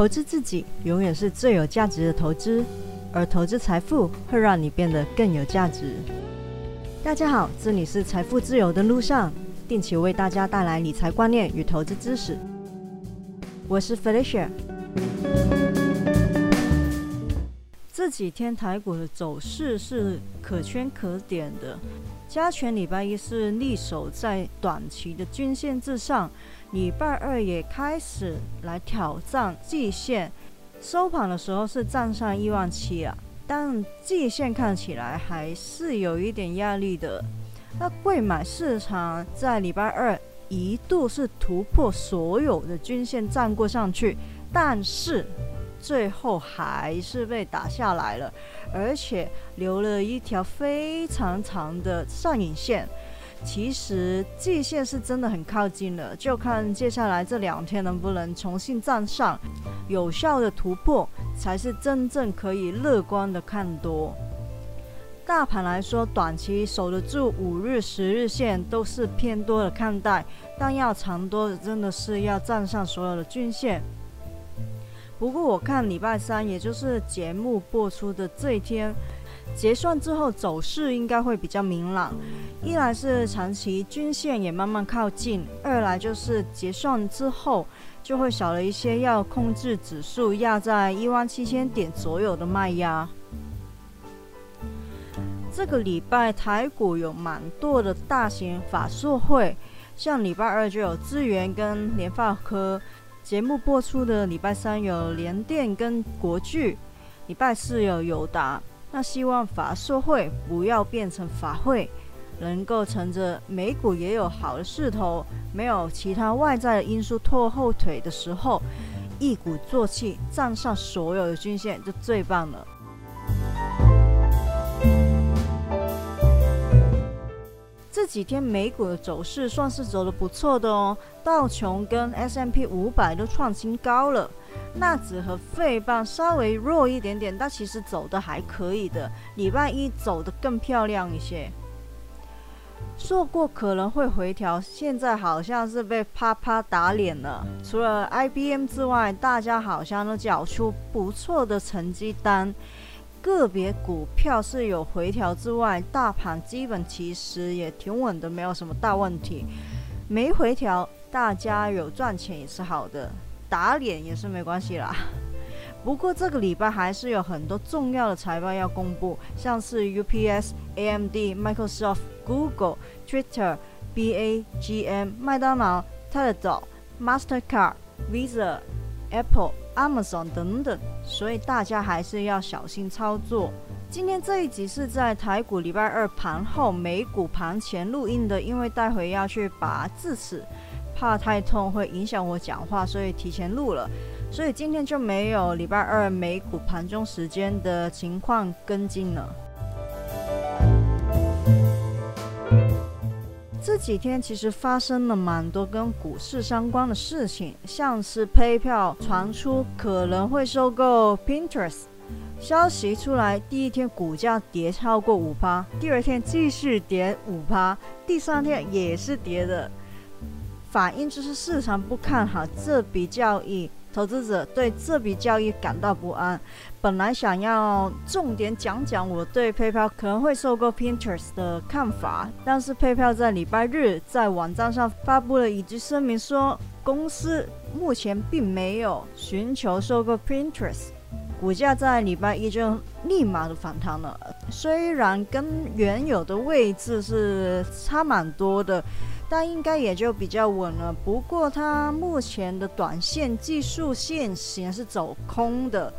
投资自己永远是最有价值的投资，而投资财富会让你变得更有价值。大家好，这里是财富自由的路上，定期为大家带来理财观念与投资知识。我是 Felicia。这几天台股的走势是可圈可点的，加权礼拜一是力守在短期的均线之上。礼拜二也开始来挑战季线，收盘的时候是站上一万七啊，但季线看起来还是有一点压力的。那贵买市场在礼拜二一度是突破所有的均线站过上去，但是最后还是被打下来了，而且留了一条非常长的上影线。其实季线是真的很靠近了，就看接下来这两天能不能重新站上，有效的突破，才是真正可以乐观的看多。大盘来说，短期守得住五日、十日线都是偏多的看待，但要长多，真的是要站上所有的均线。不过我看礼拜三，也就是节目播出的这一天。结算之后走势应该会比较明朗，一来是长期均线也慢慢靠近，二来就是结算之后就会少了一些要控制指数压在一万七千点左右的卖压。这个礼拜台股有蛮多的大型法术会，像礼拜二就有资源跟联发科，节目播出的礼拜三有联电跟国巨，礼拜四有友达。那希望法社会不要变成法会，能够乘着美股也有好的势头，没有其他外在的因素拖后腿的时候，一鼓作气站上所有的均线就最棒了。这几天美股的走势算是走的不错的哦，道琼跟 S M P 五百都创新高了。纳指和费棒稍微弱一点点，但其实走的还可以的。礼拜一走的更漂亮一些。说过可能会回调，现在好像是被啪啪打脸了。除了 IBM 之外，大家好像都缴出不错的成绩单。个别股票是有回调之外，大盘基本其实也挺稳的，没有什么大问题。没回调，大家有赚钱也是好的。打脸也是没关系啦。不过这个礼拜还是有很多重要的财报要公布，像是 UPS、AMD、Microsoft、Google、Twitter、BAGM、麦当劳、Teladoc、Mastercard、Visa、Apple、Amazon 等等，所以大家还是要小心操作。今天这一集是在台股礼拜二盘后美股盘前录音的，因为待会要去拔智齿。怕太痛会影响我讲话，所以提前录了。所以今天就没有礼拜二美股盘中时间的情况跟进了。这几天其实发生了蛮多跟股市相关的事情，像是 PayPal 传出可能会收购 Pinterest，消息出来第一天股价跌超过五趴，第二天继续跌五趴，第三天也是跌的。反映就是市场不看好这笔交易，投资者对这笔交易感到不安。本来想要重点讲讲我对 PayPal 可能会收购 Pinterest 的看法，但是 PayPal 在礼拜日在网站上发布了一句声明，说公司目前并没有寻求收购 Pinterest，股价在礼拜一就立马的反弹了。虽然跟原有的位置是差蛮多的。但应该也就比较稳了。不过它目前的短线技术线型是走空的，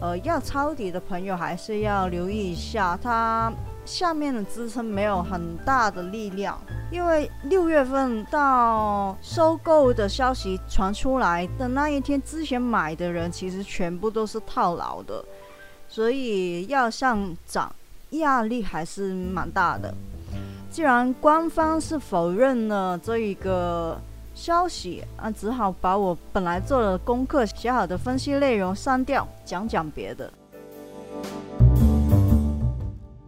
呃，要抄底的朋友还是要留意一下，它下面的支撑没有很大的力量。因为六月份到收购的消息传出来的那一天，之前买的人其实全部都是套牢的，所以要上涨压力还是蛮大的。既然官方是否认了这一个消息啊，只好把我本来做的功课写好的分析内容删掉，讲讲别的。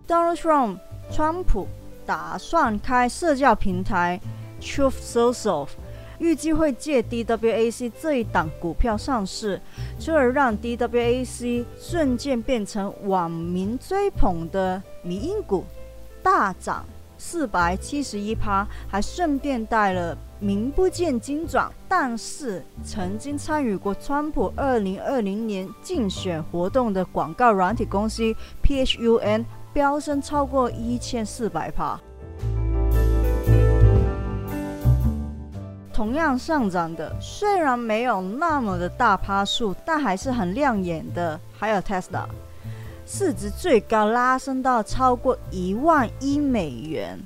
Donald Trump，川普打算开社交平台 Truth Social，预计会借 DWAC 这一档股票上市，从而让 DWAC 瞬间变成网民追捧的迷因股，大涨四百七十一趴，还顺便带了名不见经传，但是曾经参与过川普二零二零年竞选活动的广告软体公司 PHUN 飙升超过一千四百趴。同样上涨的，虽然没有那么的大趴数，但还是很亮眼的。还有 Tesla，市值最高拉升到超过一万亿美元。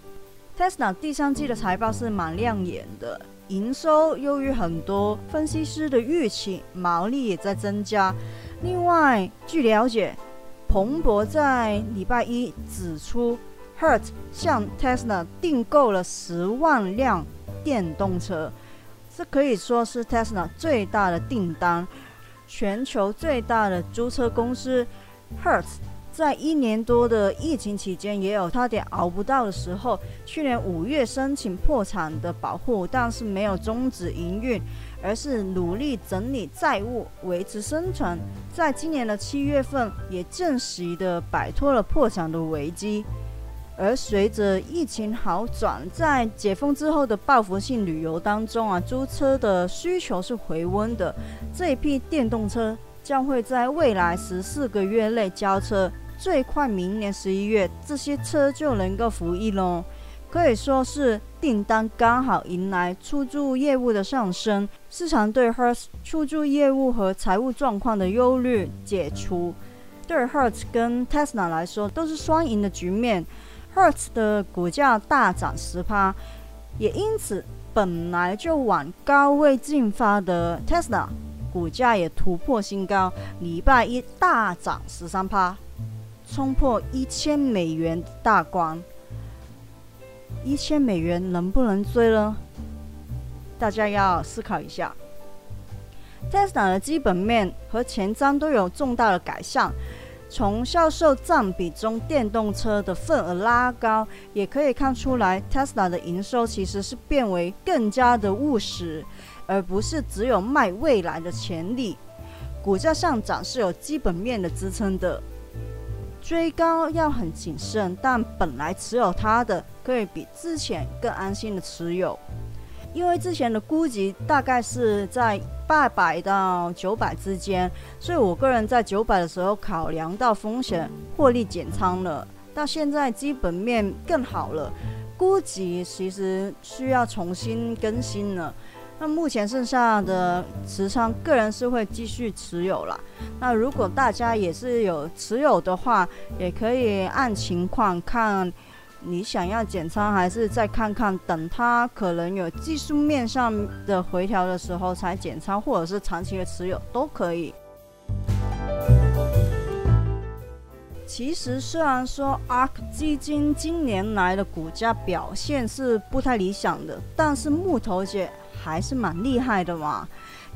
Tesla 第三季的财报是蛮亮眼的，营收优于很多分析师的预期，毛利也在增加。另外，据了解，彭博在礼拜一指出，Hertz 向 Tesla 订购了十万辆电动车。这可以说是 Tesla 最大的订单。全球最大的租车公司 Hertz 在一年多的疫情期间，也有差点熬不到的时候。去年五月申请破产的保护，但是没有终止营运，而是努力整理债务，维持生存。在今年的七月份，也正式的摆脱了破产的危机。而随着疫情好转，在解封之后的报复性旅游当中啊，租车的需求是回温的。这一批电动车将会在未来十四个月内交车，最快明年十一月，这些车就能够服役喽。可以说是订单刚好迎来出租业务的上升，市场对 Hertz 出租业务和财务状况的忧虑解除，对 Hertz 跟 Tesla 来说都是双赢的局面。Hertz 的股价大涨十趴，也因此本来就往高位进发的 Tesla 股价也突破新高，礼拜一大涨十三趴，冲破一千美元大关。一千美元能不能追呢？大家要思考一下。Tesla 的基本面和前瞻都有重大的改善。从销售占比中，电动车的份额拉高，也可以看出来，Tesla 的营收其实是变为更加的务实，而不是只有卖未来的潜力。股价上涨是有基本面的支撑的，追高要很谨慎，但本来持有它的，可以比之前更安心的持有。因为之前的估值大概是在八百到九百之间，所以我个人在九百的时候考量到风险，获利减仓了。到现在基本面更好了，估值其实需要重新更新了。那目前剩下的持仓，个人是会继续持有了。那如果大家也是有持有的话，也可以按情况看。你想要减仓，还是再看看，等它可能有技术面上的回调的时候才减仓，或者是长期的持有都可以。其实虽然说 ARK 基金今年来的股价表现是不太理想的，但是木头姐还是蛮厉害的嘛。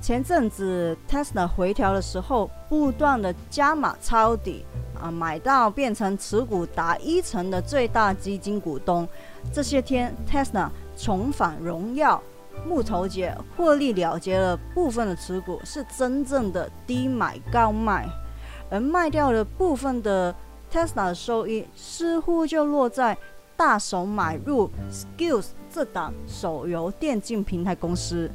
前阵子 Tesla 回调的时候，不断的加码抄底。啊，买到变成持股达一成的最大基金股东。这些天，Tesla 重返荣耀，木头姐获利了结了部分的持股，是真正的低买高卖，而卖掉了部分的 Tesla 收益，似乎就落在大手买入 Skills 这档手游电竞平台公司。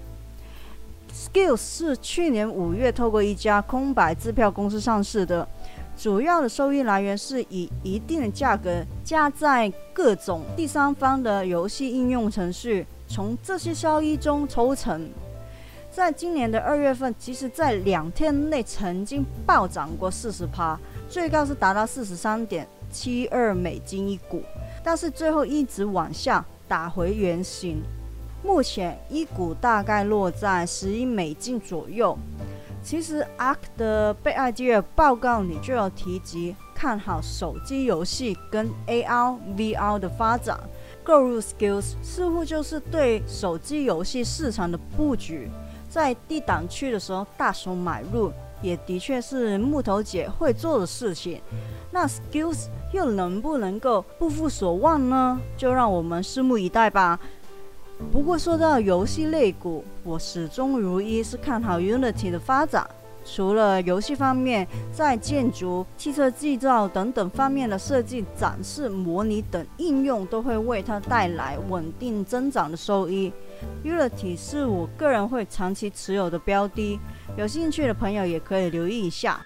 Skills 是去年五月透过一家空白支票公司上市的。主要的收益来源是以一定的价格加在各种第三方的游戏应用程序，从这些收益中抽成。在今年的二月份，其实在两天内曾经暴涨过四十趴，最高是达到四十三点七二美金一股，但是最后一直往下打回原形，目前一股大概落在十一美金左右。其实，ARK 的被 idea 报告里就有提及看好手机游戏跟 AR、VR 的发展，购入 Skills 似乎就是对手机游戏市场的布局，在低档区的时候大手买入，也的确是木头姐会做的事情。那 Skills 又能不能够不负所望呢？就让我们拭目以待吧。不过说到游戏类股，我始终如一是看好 Unity 的发展。除了游戏方面，在建筑、汽车制造等等方面的设计、展示、模拟等应用，都会为它带来稳定增长的收益。Unity 是我个人会长期持有的标的，有兴趣的朋友也可以留意一下。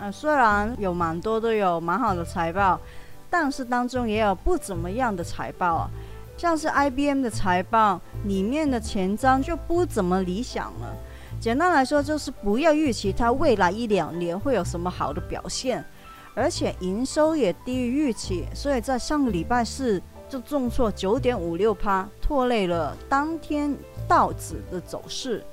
呃，虽然有蛮多都有蛮好的财报，但是当中也有不怎么样的财报啊，像是 IBM 的财报里面的前瞻就不怎么理想了。简单来说，就是不要预期它未来一两年会有什么好的表现，而且营收也低于预期，所以在上个礼拜四就重挫九点五六趴，拖累了当天道指的走势。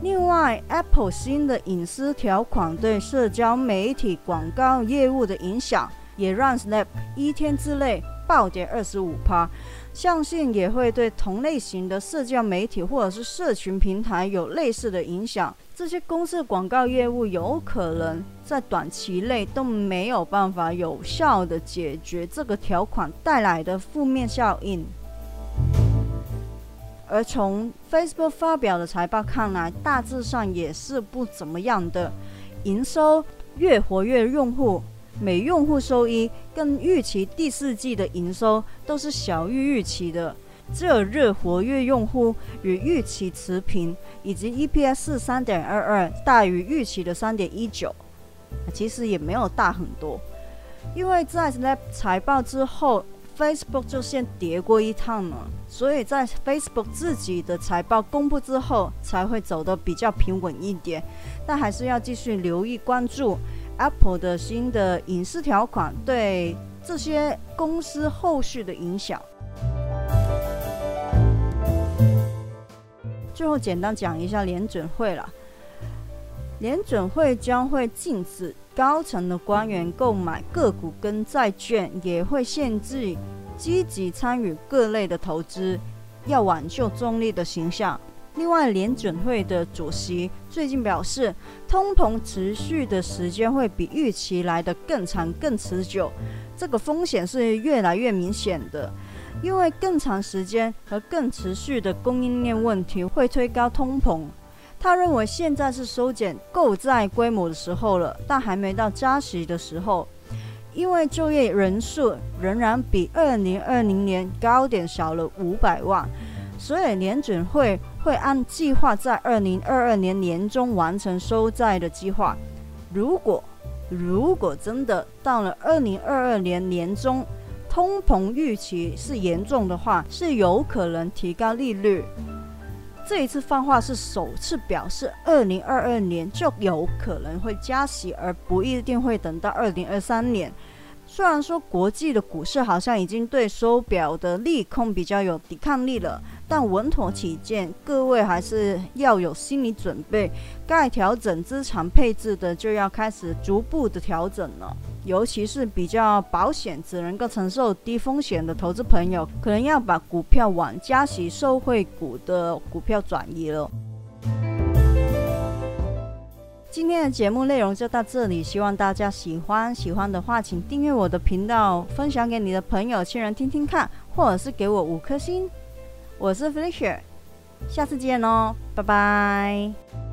另外，Apple 新的隐私条款对社交媒体广告业务的影响，也让 Snap 一天之内暴跌二十五趴。相信也会对同类型的社交媒体或者是社群平台有类似的影响。这些公司广告业务有可能在短期内都没有办法有效的解决这个条款带来的负面效应。而从 Facebook 发表的财报看来，大致上也是不怎么样的，营收、月活跃用户。每用户收益跟预期第四季的营收都是小于预期的，只有日活跃用户与预期持平，以及 EPS 三点二二大于预期的三点一九，其实也没有大很多。因为在 Snap 财报之后，Facebook 就先跌过一趟了，所以在 Facebook 自己的财报公布之后才会走得比较平稳一点，但还是要继续留意关注。Apple 的新的隐私条款对这些公司后续的影响。最后简单讲一下联准会了。联准会将会禁止高层的官员购买个股跟债券，也会限制积极参与各类的投资，要挽救中立的形象。另外，联准会的主席最近表示，通膨持续的时间会比预期来的更长、更持久，这个风险是越来越明显的。因为更长时间和更持续的供应链问题会推高通膨。他认为现在是收减购债规模的时候了，但还没到加息的时候，因为就业人数仍然比二零二零年高点少了五百万。所以联准会会按计划在二零二二年年中完成收债的计划。如果如果真的到了二零二二年年中，通膨预期是严重的话，是有可能提高利率。这一次放话是首次表示，二零二二年就有可能会加息，而不一定会等到二零二三年。虽然说国际的股市好像已经对手表的利空比较有抵抗力了。但稳妥起见，各位还是要有心理准备，该调整资产配置的就要开始逐步的调整了。尤其是比较保险、只能够承受低风险的投资朋友，可能要把股票往加息受惠股的股票转移了。今天的节目内容就到这里，希望大家喜欢。喜欢的话，请订阅我的频道，分享给你的朋友、亲人听听看，或者是给我五颗星。我是 Felicia，下次见哦，拜拜。